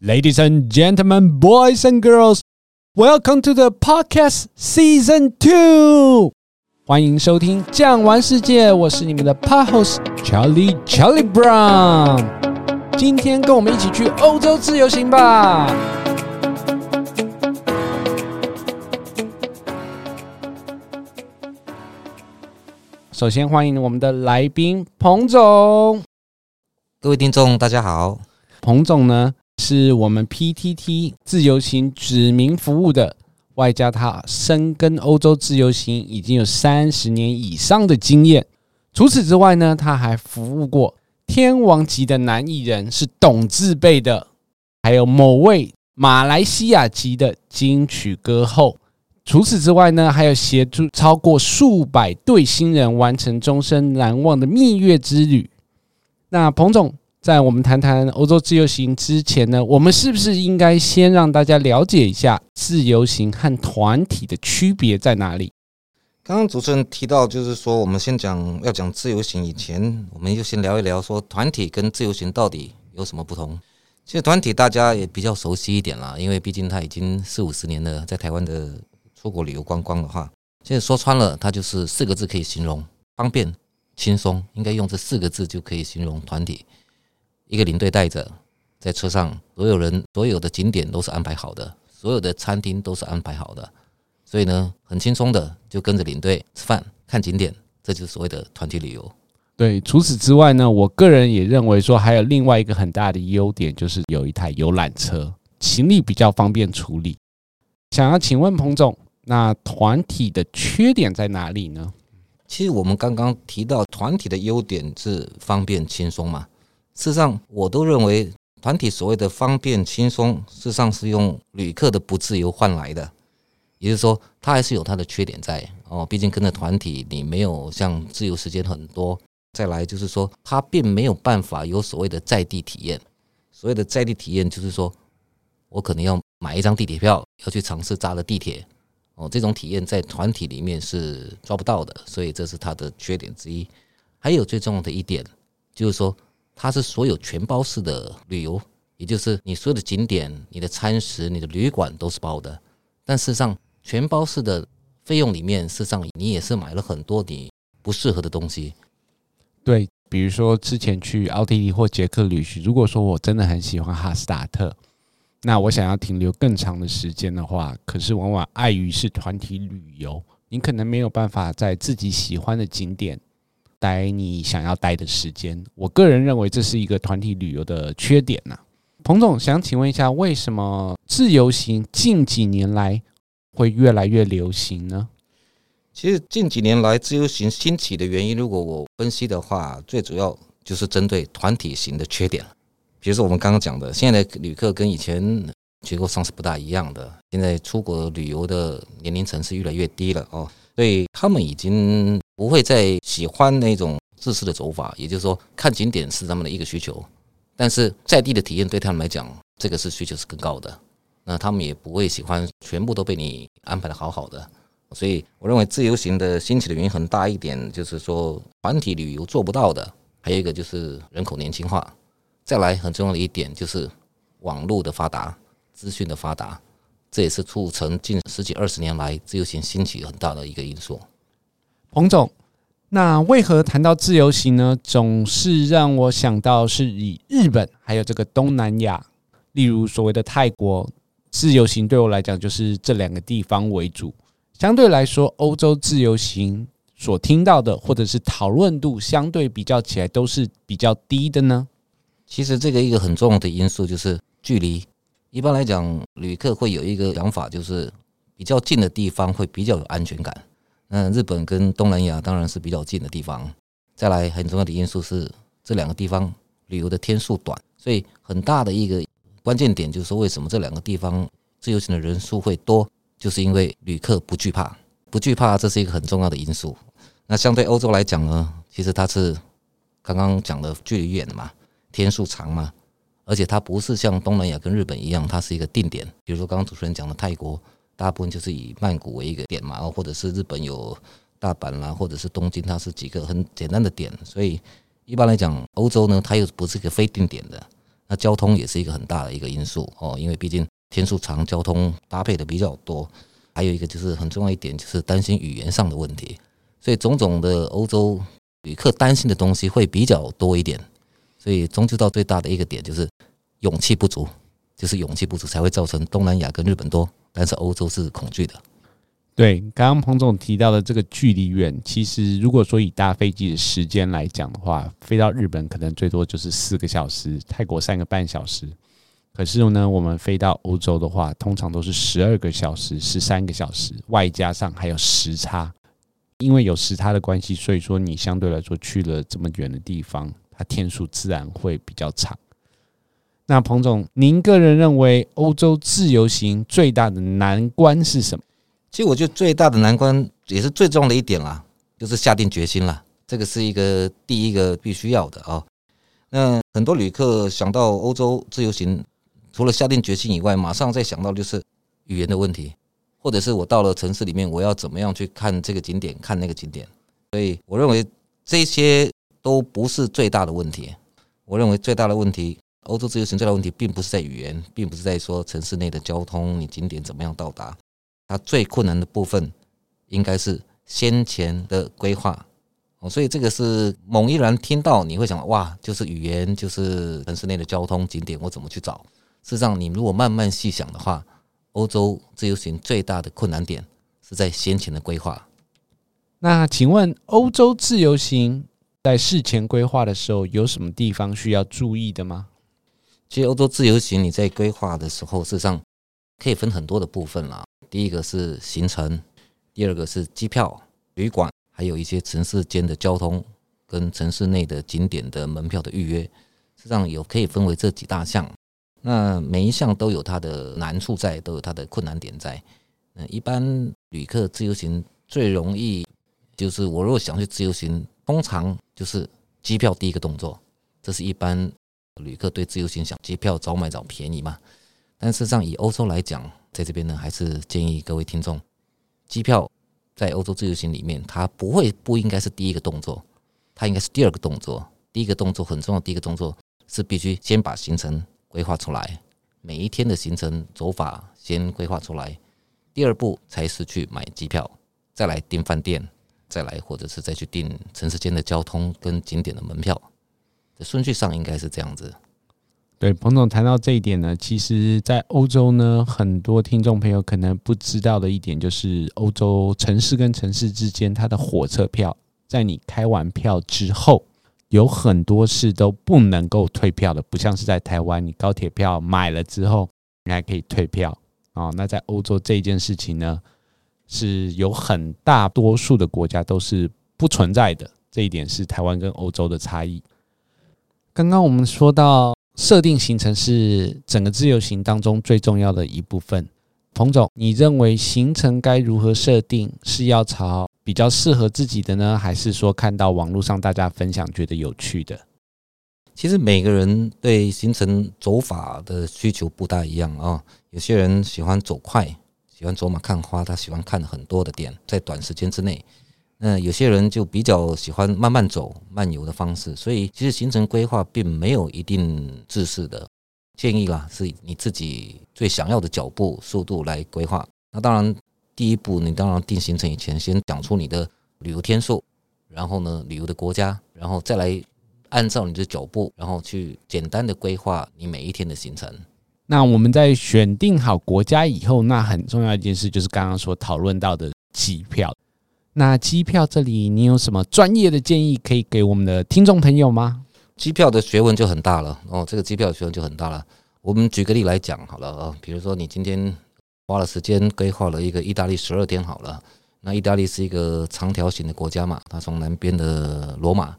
Ladies and gentlemen, boys and girls, welcome to the podcast season two。欢迎收听《酱玩世界》，我是你们的 pod host Charlie Charlie Brown。今天跟我们一起去欧洲自由行吧。首先欢迎我们的来宾彭总。各位听众，大家好。彭总呢， 是我们 PTT 自由行指名服务的，外加他深耕欧洲自由行已经有三十年以上的经验。除此之外呢，他还服务过天王级的男艺人，是董字辈的，还有某位马来西亚籍的金曲歌后。除此之外呢，还有协助超过数百对新人完成终身难忘的蜜月之旅。那彭总。在我们谈谈欧洲自由行之前呢，我们是不是应该先让大家了解一下自由行和团体的区别在哪里？刚刚主持人提到，就是说我们先讲要讲自由行以前，我们就先聊一聊说团体跟自由行到底有什么不同。其实团体大家也比较熟悉一点啦，因为毕竟他已经四五十年了，在台湾的出国旅游观光的话，现在说穿了，它就是四个字可以形容：方便、轻松。应该用这四个字就可以形容团体。一个领队带着，在车上，所有人所有的景点都是安排好的，所有的餐厅都是安排好的，所以呢，很轻松的就跟着领队吃饭、看景点，这就是所谓的团体旅游。对，除此之外呢，我个人也认为说，还有另外一个很大的优点，就是有一台游览车，行李比较方便处理。想要请问彭总，那团体的缺点在哪里呢？其实我们刚刚提到团体的优点是方便轻松嘛。事实上，我都认为团体所谓的方便轻松，事实上是用旅客的不自由换来的。也就是说，它还是有它的缺点在哦。毕竟跟着团体，你没有像自由时间很多。再来就是说，它并没有办法有所谓的在地体验。所谓的在地体验，就是说我可能要买一张地铁票，要去尝试搭的地铁哦。这种体验在团体里面是抓不到的，所以这是它的缺点之一。还有最重要的一点，就是说。它是所有全包式的旅游，也就是你所有的景点、你的餐食、你的旅馆都是包的。但事实上，全包式的费用里面，事实上你也是买了很多你不适合的东西。对，比如说之前去奥地利或捷克旅行，如果说我真的很喜欢哈斯塔特，那我想要停留更长的时间的话，可是往往碍于是团体旅游，你可能没有办法在自己喜欢的景点。待你想要待的时间，我个人认为这是一个团体旅游的缺点呐。彭总想请问一下，为什么自由行近几年来会越来越流行呢？其实近几年来自由行兴起的原因，如果我分析的话，最主要就是针对团体型的缺点。比如说我们刚刚讲的，现在的旅客跟以前结构上是不大一样的，现在出国旅游的年龄层是越来越低了哦。所以他们已经不会再喜欢那种自私的走法，也就是说，看景点是他们的一个需求，但是在地的体验对他们来讲，这个是需求是更高的。那他们也不会喜欢全部都被你安排的好好的。所以我认为自由行的兴起的原因很大一点，就是说团体旅游做不到的，还有一个就是人口年轻化，再来很重要的一点就是网络的发达，资讯的发达。这也是促成近十几二十年来自由行兴起很大的一个因素。彭总，那为何谈到自由行呢？总是让我想到是以日本还有这个东南亚，例如所谓的泰国自由行，对我来讲就是这两个地方为主。相对来说，欧洲自由行所听到的或者是讨论度，相对比较起来都是比较低的呢。其实这个一个很重要的因素就是距离。一般来讲，旅客会有一个想法，就是比较近的地方会比较有安全感。那日本跟东南亚当然是比较近的地方。再来，很重要的因素是这两个地方旅游的天数短，所以很大的一个关键点就是说，为什么这两个地方自由行的人数会多，就是因为旅客不惧怕，不惧怕，这是一个很重要的因素。那相对欧洲来讲呢，其实它是刚刚讲的距离远嘛，天数长嘛。而且它不是像东南亚跟日本一样，它是一个定点。比如说刚刚主持人讲的泰国，大部分就是以曼谷为一个点嘛，或者是日本有大阪啦，或者是东京，它是几个很简单的点。所以一般来讲，欧洲呢，它又不是一个非定点的。那交通也是一个很大的一个因素哦，因为毕竟天数长，交通搭配的比较多。还有一个就是很重要一点，就是担心语言上的问题。所以种种的欧洲旅客担心的东西会比较多一点。所以终究到最大的一个点就是勇气不足，就是勇气不足才会造成东南亚跟日本多，但是欧洲是恐惧的。对，刚刚彭总提到的这个距离远，其实如果说以搭飞机的时间来讲的话，飞到日本可能最多就是四个小时，泰国三个半小时。可是呢，我们飞到欧洲的话，通常都是十二个小时、十三个小时，外加上还有时差。因为有时差的关系，所以说你相对来说去了这么远的地方，它天数自然会比较长。那彭总，您个人认为欧洲自由行最大的难关是什么？其实我觉得最大的难关也是最重要的一点啦，就是下定决心了。这个是一个第一个必须要的啊。那很多旅客想到欧洲自由行，除了下定决心以外，马上再想到就是语言的问题，或者是我到了城市里面，我要怎么样去看这个景点，看那个景点。所以我认为这些都不是最大的问题。我认为最大的问题，欧洲自由行最大的问题，并不是在语言，并不是在说城市内的交通，你景点怎么样到达。它最困难的部分，应该是先前的规划哦，所以这个是猛一然听到你会想哇，就是语言，就是城市内的交通景点，我怎么去找？事实上，你如果慢慢细想的话，欧洲自由行最大的困难点是在先前的规划。那请问，欧洲自由行在事前规划的时候，有什么地方需要注意的吗？其实，欧洲自由行你在规划的时候，事实上可以分很多的部分啦。第一个是行程，第二个是机票、旅馆，还有一些城市间的交通跟城市内的景点的门票的预约，事实上有可以分为这几大项。那每一项都有它的难处在，都有它的困难点在。嗯，一般旅客自由行最容易就是，我如果想去自由行，通常就是机票第一个动作，这是一般旅客对自由行想机票早买早便宜嘛。但事实上以欧洲来讲，在这边呢，还是建议各位听众，机票在欧洲自由行里面，它不会不应该是第一个动作，它应该是第二个动作。第一个动作很重要，第一个动作是必须先把行程规划出来，每一天的行程走法先规划出来。第二步才是去买机票，再来订饭店，再来或者是再去订城市间的交通跟景点的门票。顺序上应该是这样子。对，彭总谈到这一点呢，其实，在欧洲呢，很多听众朋友可能不知道的一点就是，欧洲城市跟城市之间，它的火车票，在你开完票之后，有很多是都不能够退票的，不像是在台湾，你高铁票买了之后，你还可以退票啊。那在欧洲这件事情呢，是有很大多数的国家都是不存在的，这一点是台湾跟欧洲的差异。刚刚我们说到。设定行程是整个自由行当中最重要的一部分。彭总，你认为行程该如何设定？是要朝比较适合自己的呢，还是说看到网络上大家分享觉得有趣的？其实每个人对行程走法的需求不大一样啊。有些人喜欢走快，喜欢走马看花，他喜欢看很多的点，在短时间之内。那有些人就比较喜欢慢慢走、慢游的方式，所以其实行程规划并没有一定制式的建议啦，是你自己最想要的脚步速度来规划。那当然，第一步你当然定行程以前，先讲出你的旅游天数，然后呢，旅游的国家，然后再来按照你的脚步，然后去简单的规划你每一天的行程。那我们在选定好国家以后，那很重要一件事就是刚刚所讨论到的机票。那机票这里，你有什么专业的建议可以给我们的听众朋友吗？机票的学问就很大了哦，这个机票的学问就很大了。我们举个例来讲好了啊，比如说你今天花了时间规划了一个意大利十二天好了，那意大利是一个长条形的国家嘛，它从南边的罗马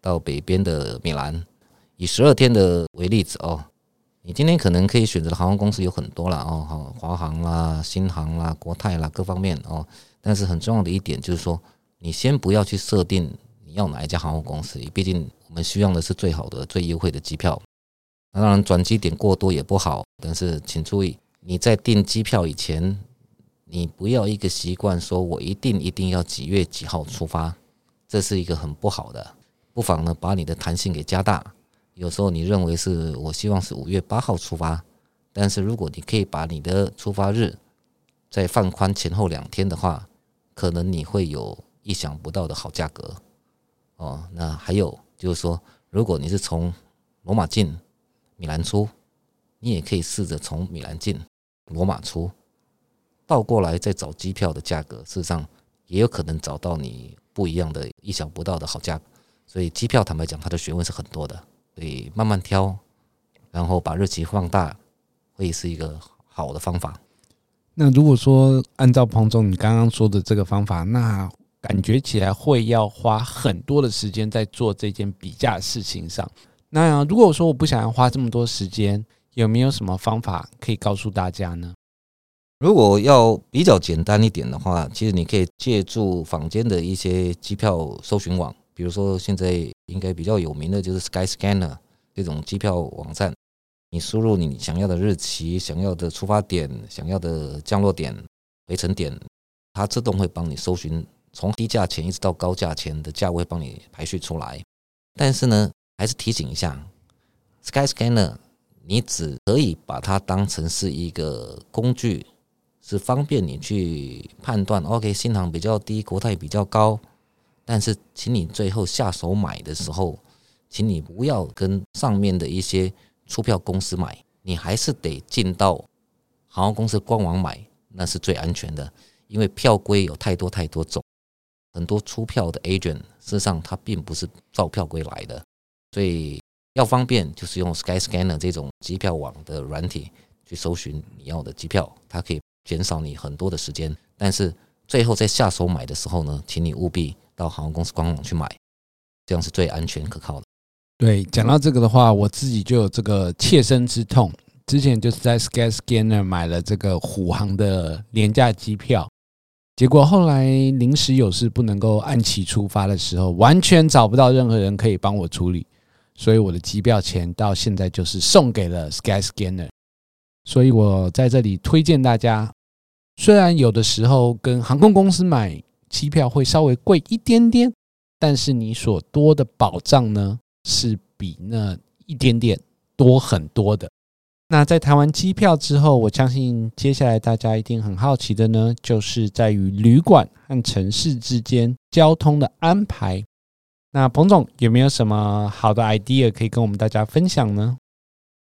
到北边的米兰，以十二天的为例子哦，你今天可能可以选择的航空公司有很多了哦，好华航啦、新航啦、国泰啦各方面哦。但是很重要的一点就是说，你先不要去设定你要哪一家航空公司，毕竟我们需要的是最好的、最优惠的机票。那当然转机点过多也不好，但是请注意，你在订机票以前，你不要一个习惯说我一定一定要几月几号出发，这是一个很不好的。不妨呢把你的弹性给加大，有时候你认为是我希望是五月八号出发，但是如果你可以把你的出发日再放宽前后两天的话，可能你会有意想不到的好价格哦。那还有就是说，如果你是从罗马进米兰出，你也可以试着从米兰进罗马出，倒过来再找机票的价格，事实上也有可能找到你不一样的、意想不到的好价。所以机票坦白讲，它的学问是很多的，所以慢慢挑，然后把日期放大，会是一个好的方法。那如果说按照彭总你刚刚说的这个方法，那感觉起来会要花很多的时间在做这件比价事情上。那如果说我不想要花这么多时间，有没有什么方法可以告诉大家呢？如果要比较简单一点的话，其实你可以借助坊间的一些机票搜寻网，比如说现在应该比较有名的就是 Skyscanner 这种机票网站。你输入你想要的日期、想要的出发点、想要的降落点、回程点，它自动会帮你搜寻从低价钱一直到高价钱的价位，帮你排序出来。但是呢，还是提醒一下，Skyscanner，你只可以把它当成是一个工具，是方便你去判断。OK，新航比较低，国泰比较高。但是，请你最后下手买的时候，请你不要跟上面的一些。出票公司买，你还是得进到航空公司官网买，那是最安全的。因为票规有太多太多种，很多出票的 agent 事实上他并不是照票规来的，所以要方便就是用 Skyscanner 这种机票网的软体去搜寻你要的机票，它可以减少你很多的时间。但是最后在下手买的时候呢，请你务必到航空公司官网去买，这样是最安全可靠的。对，讲到这个的话，我自己就有这个切身之痛。之前就是在 Skyscanner 买了这个虎航的廉价机票，结果后来临时有事不能够按期出发的时候，完全找不到任何人可以帮我处理，所以我的机票钱到现在就是送给了 Skyscanner。所以我在这里推荐大家，虽然有的时候跟航空公司买机票会稍微贵一点点，但是你所多的保障呢，是比那一点点多很多的。那在谈完机票之后，我相信接下来大家一定很好奇的呢，就是在于旅馆和城市之间交通的安排。那彭总有没有什么好的 idea 可以跟我们大家分享呢？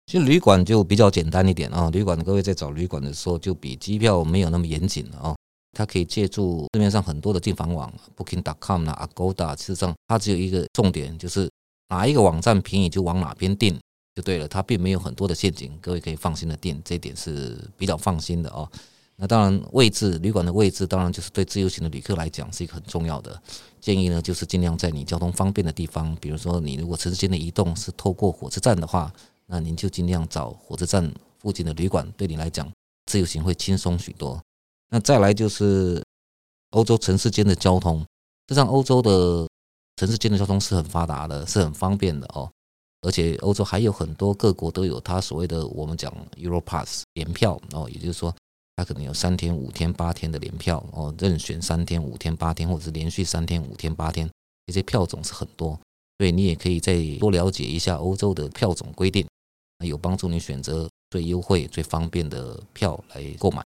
其实旅馆就比较简单一点啊，旅馆各位在找旅馆的时候，就比机票没有那么严谨了啊。它可以借助市面上很多的订房网，Booking.com 啊、Agoda，事实上它只有一个重点就是。哪一个网站便宜就往哪边订就对了，它并没有很多的陷阱，各位可以放心的订，这一点是比较放心的哦。那当然，位置旅馆的位置当然就是对自由行的旅客来讲是一个很重要的建议呢，就是尽量在你交通方便的地方，比如说你如果城市间的移动是透过火车站的话，那您就尽量找火车站附近的旅馆，对你来讲自由行会轻松许多。那再来就是欧洲城市间的交通，实际上欧洲的。城市间的交通是很发达的，是很方便的哦。而且欧洲还有很多各国都有它所谓的我们讲 Europass 联票哦，也就是说它可能有三天、五天、八天的联票哦，任选三天、五天、八天，或者是连续三天、五天、八天，这些票种是很多，所以你也可以再多了解一下欧洲的票种规定，有帮助你选择最优惠、最方便的票来购买。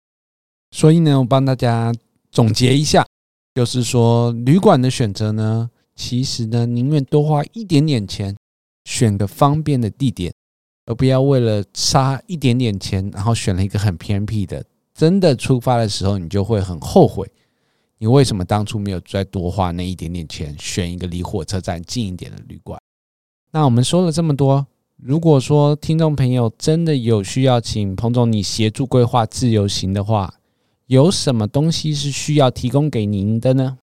所以呢，我帮大家总结一下，就是说旅馆的选择呢。其实呢，宁愿多花一点点钱，选个方便的地点，而不要为了差一点点钱，然后选了一个很偏僻的。真的出发的时候，你就会很后悔，你为什么当初没有再多花那一点点钱，选一个离火车站近一点的旅馆？那我们说了这么多，如果说听众朋友真的有需要，请彭总你协助规划自由行的话，有什么东西是需要提供给您的呢？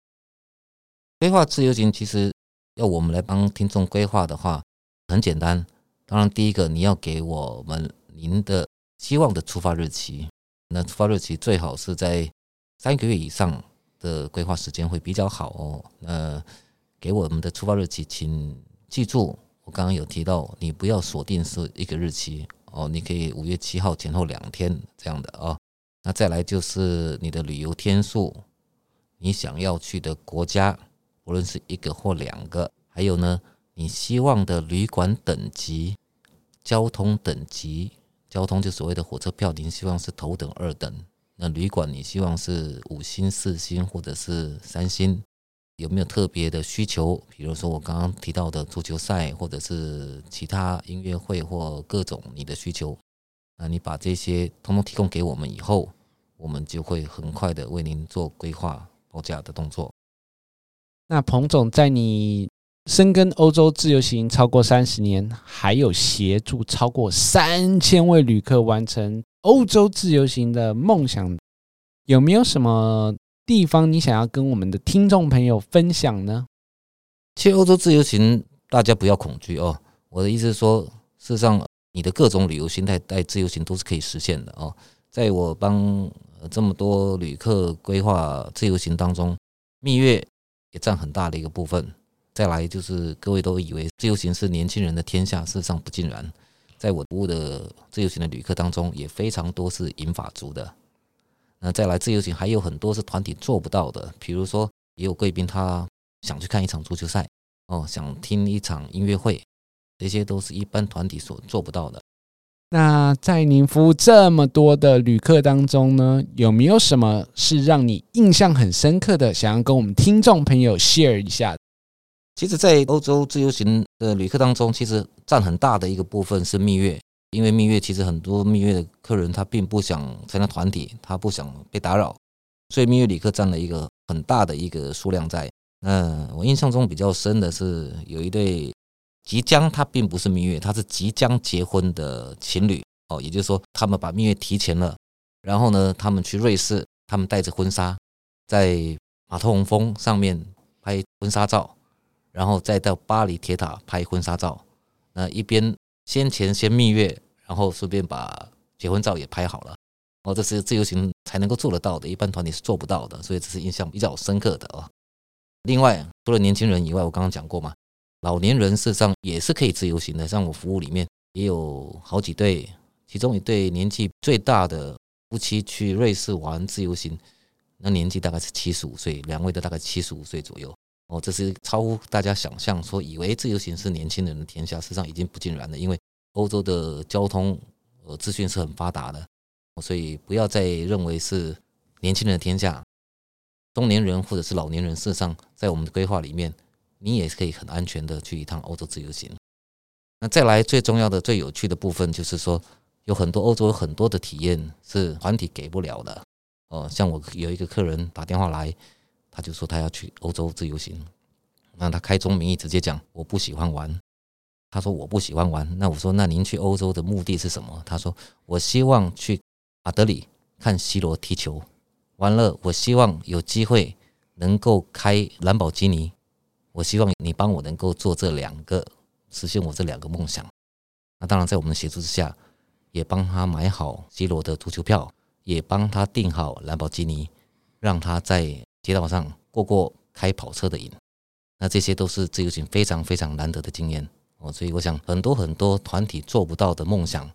规划自由行，其实要我们来帮听众规划的话，很简单。当然，第一个你要给我们您的希望的出发日期，那出发日期最好是在三个月以上的规划时间会比较好哦。那给我们的出发日期，请记住，我刚刚有提到，你不要锁定是一个日期哦，你可以五月七号前后两天这样的哦。那再来就是你的旅游天数，你想要去的国家。无论是一个或两个，还有呢，你希望的旅馆等级、交通等级，交通就所谓的火车票，您希望是头等、二等。那旅馆你希望是五星、四星或者是三星？有没有特别的需求？比如说我刚刚提到的足球赛，或者是其他音乐会或各种你的需求，那你把这些通通提供给我们以后，我们就会很快的为您做规划报价的动作。那彭总在你深耕欧洲自由行超过三十年，还有协助超过三千位旅客完成欧洲自由行的梦想，有没有什么地方你想要跟我们的听众朋友分享呢？去欧洲自由行，大家不要恐惧哦。我的意思是说，事实上，你的各种旅游心态带自由行都是可以实现的哦。在我帮这么多旅客规划自由行当中，蜜月也占很大的一个部分。再来就是各位都以为自由行是年轻人的天下，事实上不尽然。在我服务的自由行的旅客当中，也非常多是银发族的。那再来自由行还有很多是团体做不到的，比如说也有贵宾他想去看一场足球赛，哦，想听一场音乐会，这些都是一般团体所做不到的。那在您服务这么多的旅客当中呢，有没有什么是让你印象很深刻的，想要跟我们听众朋友 share 一下？其实，在欧洲自由行的旅客当中，其实占很大的一个部分是蜜月，因为蜜月其实很多蜜月的客人他并不想参加团体，他不想被打扰，所以蜜月旅客占了一个很大的一个数量在。嗯我印象中比较深的是有一对即将他并不是蜜月，他是即将结婚的情侣哦，也就是说他们把蜜月提前了，然后呢，他们去瑞士，他们带着婚纱在马特洪峰上面拍婚纱照。然后再到巴黎铁塔拍婚纱照，那一边先前先蜜月，然后顺便把结婚照也拍好了。哦，这是自由行才能够做得到的，一般团体是做不到的，所以这是印象比较深刻的哦。另外，除了年轻人以外，我刚刚讲过嘛，老年人事实上也是可以自由行的。像我服务里面也有好几对，其中一对年纪最大的夫妻去瑞士玩自由行，那年纪大概是七十五岁，两位都大概七十五岁左右。哦，这是超乎大家想象，说以为自由行是年轻人的天下，事实上已经不尽然了。因为欧洲的交通呃资讯是很发达的，所以不要再认为是年轻人的天下，中年人或者是老年人，事实上在我们的规划里面，你也可以很安全的去一趟欧洲自由行。那再来最重要的、最有趣的部分，就是说有很多欧洲有很多的体验是团体给不了的。哦，像我有一个客人打电话来。他就说他要去欧洲自由行，那他开宗明义直接讲我不喜欢玩。他说我不喜欢玩，那我说那您去欧洲的目的是什么？他说我希望去马德里看 C 罗踢球，完了我希望有机会能够开兰博基尼，我希望你帮我能够做这两个，实现我这两个梦想。那当然在我们的协助之下，也帮他买好 C 罗的足球票，也帮他订好兰博基尼，让他在。街道上过过开跑车的瘾，那这些都是自由行非常非常难得的经验哦。所以我想，很多很多团体做不到的梦想，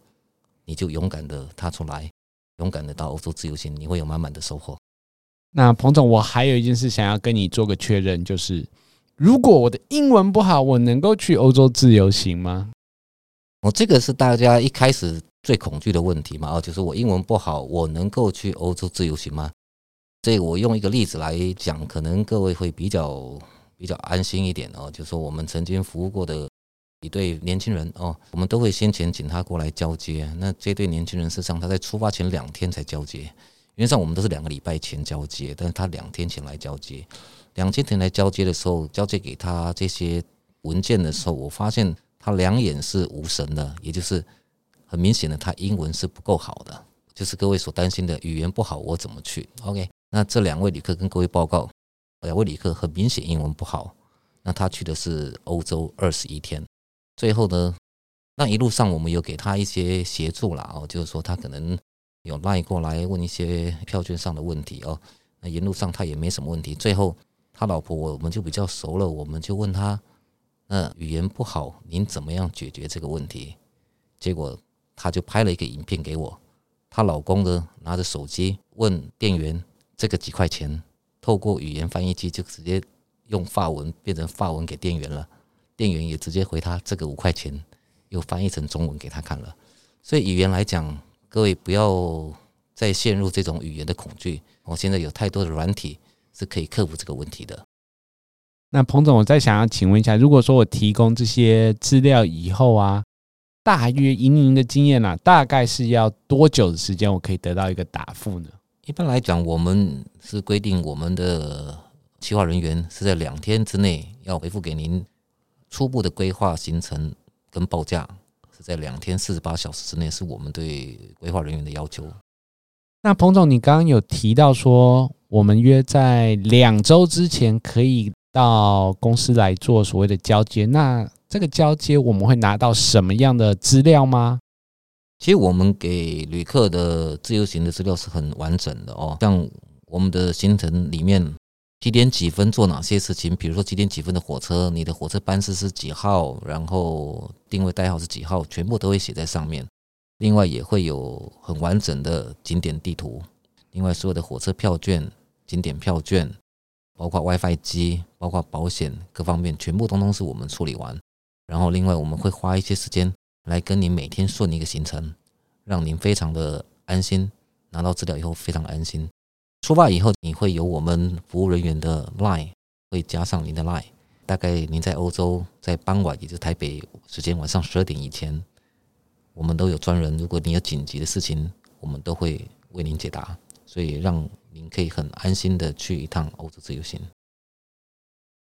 你就勇敢的踏出来，勇敢的到欧洲自由行，你会有满满的收获。那彭总，我还有一件事想要跟你做个确认，就是如果我的英文不好，我能够去欧洲自由行吗？哦，这个是大家一开始最恐惧的问题嘛。哦，就是我英文不好，我能够去欧洲自由行吗？这我用一个例子来讲，可能各位会比较比较安心一点哦。就是说我们曾经服务过的一对年轻人哦，我们都会先前请他过来交接。那这对年轻人事实上他在出发前两天才交接，原则上我们都是两个礼拜前交接，但是他两天前来交接。两天前来交接的时候，交接给他这些文件的时候，我发现他两眼是无神的，也就是很明显的他英文是不够好的，就是各位所担心的语言不好，我怎么去？OK。那这两位旅客跟各位报告，两位旅客很明显英文不好。那他去的是欧洲二十一天，最后呢，那一路上我们有给他一些协助啦哦，就是说他可能有赖过来问一些票券上的问题哦。那沿路上他也没什么问题。最后他老婆我们就比较熟了，我们就问他，那语言不好，您怎么样解决这个问题？结果他就拍了一个影片给我，她老公呢拿着手机问店员。这个几块钱，透过语言翻译机就直接用法文变成法文给店员了。店员也直接回他这个五块钱，又翻译成中文给他看了。所以语言来讲，各位不要再陷入这种语言的恐惧。我现在有太多的软体是可以克服这个问题的。那彭总，我再想要请问一下，如果说我提供这些资料以后啊，大约以您的经验啊，大概是要多久的时间，我可以得到一个答复呢？一般来讲，我们是规定我们的企划人员是在两天之内要回复给您初步的规划行程跟报价，是在两天四十八小时之内，是我们对规划人员的要求。那彭总，你刚刚有提到说，我们约在两周之前可以。到公司来做所谓的交接，那这个交接我们会拿到什么样的资料吗？其实我们给旅客的自由行的资料是很完整的哦，像我们的行程里面几点几分做哪些事情，比如说几点几分的火车，你的火车班次是几号，然后定位代号是几号，全部都会写在上面。另外也会有很完整的景点地图，另外所有的火车票券、景点票券。包括 WiFi 机，包括保险各方面，全部通通是我们处理完。然后，另外我们会花一些时间来跟您每天顺一个行程，让您非常的安心。拿到资料以后非常安心。出发以后，你会有我们服务人员的 Line 会加上您的 Line。大概您在欧洲在傍晚，也就是台北时间晚上十二点以前，我们都有专人。如果你有紧急的事情，我们都会为您解答。所以让您可以很安心的去一趟欧洲自由行。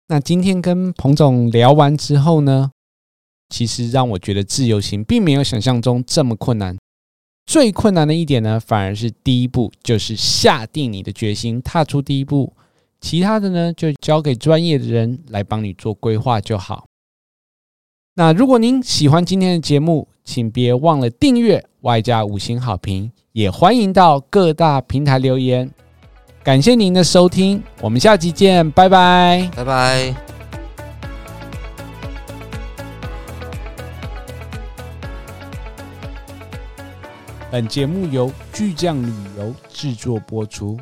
那今天跟彭总聊完之后呢，其实让我觉得自由行并没有想象中这么困难。最困难的一点呢，反而是第一步，就是下定你的决心，踏出第一步。其他的呢，就交给专业的人来帮你做规划就好。那如果您喜欢今天的节目，请别忘了订阅，外加五星好评。也欢迎到各大平台留言，感谢您的收听，我们下期见，拜拜，拜拜。本节目由巨匠旅游制作播出。